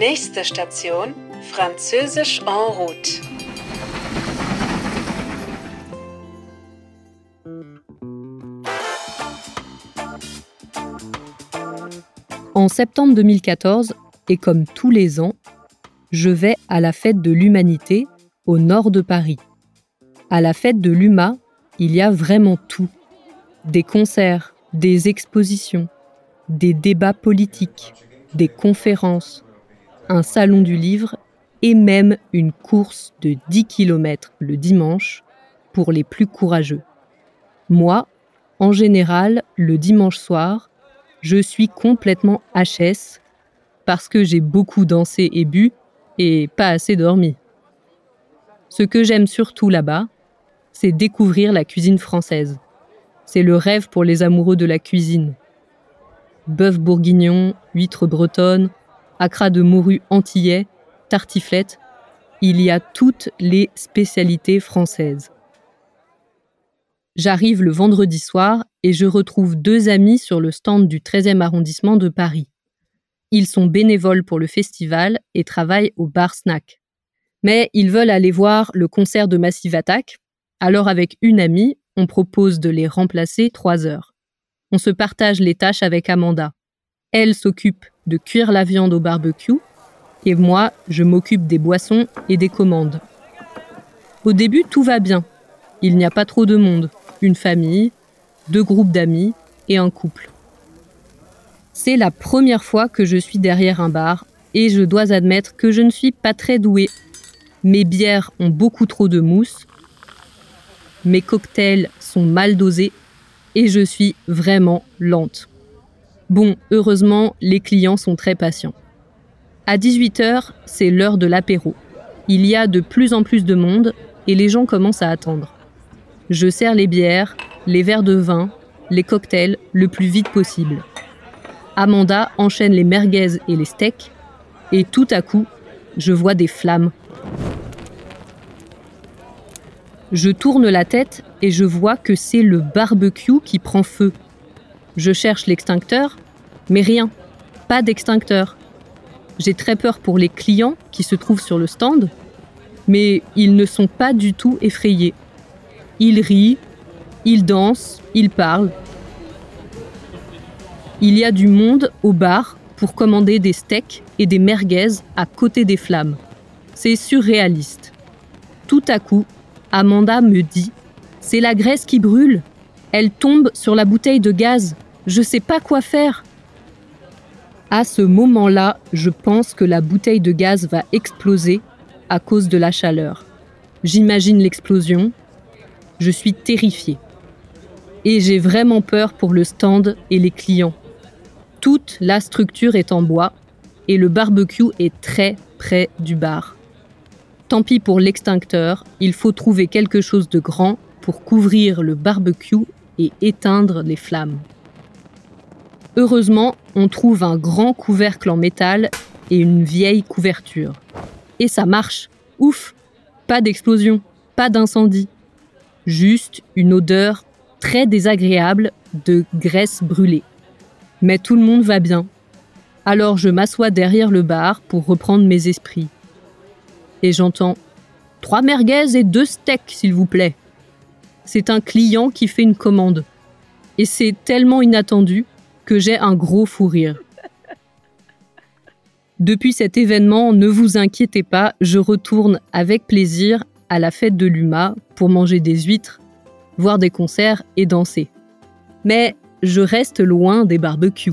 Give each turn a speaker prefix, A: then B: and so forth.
A: Nächste Station, Französisch en route.
B: En septembre 2014, et comme tous les ans, je vais à la fête de l'humanité au nord de Paris. À la fête de l'UMA, il y a vraiment tout. Des concerts, des expositions, des débats politiques, des conférences, un salon du livre et même une course de 10 km le dimanche pour les plus courageux. Moi, en général, le dimanche soir, je suis complètement HS parce que j'ai beaucoup dansé et bu et pas assez dormi. Ce que j'aime surtout là-bas, c'est découvrir la cuisine française. C'est le rêve pour les amoureux de la cuisine. Bœuf bourguignon, huîtres bretonnes, acras de morue antillais, tartiflette, il y a toutes les spécialités françaises. J'arrive le vendredi soir et je retrouve deux amis sur le stand du 13e arrondissement de Paris. Ils sont bénévoles pour le festival et travaillent au bar snack. Mais ils veulent aller voir le concert de Massive Attack, alors avec une amie, on propose de les remplacer trois heures. On se partage les tâches avec Amanda. Elle s'occupe de cuire la viande au barbecue et moi, je m'occupe des boissons et des commandes. Au début, tout va bien. Il n'y a pas trop de monde. Une famille, deux groupes d'amis et un couple. C'est la première fois que je suis derrière un bar et je dois admettre que je ne suis pas très douée. Mes bières ont beaucoup trop de mousse, mes cocktails sont mal dosés et je suis vraiment lente. Bon, heureusement, les clients sont très patients. À 18h, c'est l'heure de l'apéro. Il y a de plus en plus de monde et les gens commencent à attendre. Je sers les bières, les verres de vin, les cocktails le plus vite possible. Amanda enchaîne les merguez et les steaks et tout à coup, je vois des flammes. Je tourne la tête et je vois que c'est le barbecue qui prend feu. Je cherche l'extincteur, mais rien, pas d'extincteur. J'ai très peur pour les clients qui se trouvent sur le stand, mais ils ne sont pas du tout effrayés. Ils rient, ils dansent, ils parlent. Il y a du monde au bar pour commander des steaks et des merguez à côté des flammes. C'est surréaliste. Tout à coup, Amanda me dit C'est la graisse qui brûle. Elle tombe sur la bouteille de gaz. Je sais pas quoi faire. À ce moment-là, je pense que la bouteille de gaz va exploser à cause de la chaleur. J'imagine l'explosion. Je suis terrifiée. Et j'ai vraiment peur pour le stand et les clients. Toute la structure est en bois et le barbecue est très près du bar. Tant pis pour l'extincteur, il faut trouver quelque chose de grand pour couvrir le barbecue et éteindre les flammes. Heureusement, on trouve un grand couvercle en métal et une vieille couverture. Et ça marche. Ouf Pas d'explosion, pas d'incendie. Juste une odeur très désagréable de graisse brûlée. Mais tout le monde va bien. Alors je m'assois derrière le bar pour reprendre mes esprits. Et j'entends Trois merguez et deux steaks, s'il vous plaît. C'est un client qui fait une commande. Et c'est tellement inattendu que j'ai un gros fou rire. Depuis cet événement, ne vous inquiétez pas, je retourne avec plaisir à la fête de l'UMA pour manger des huîtres, voir des concerts et danser. Mais je reste loin des barbecues.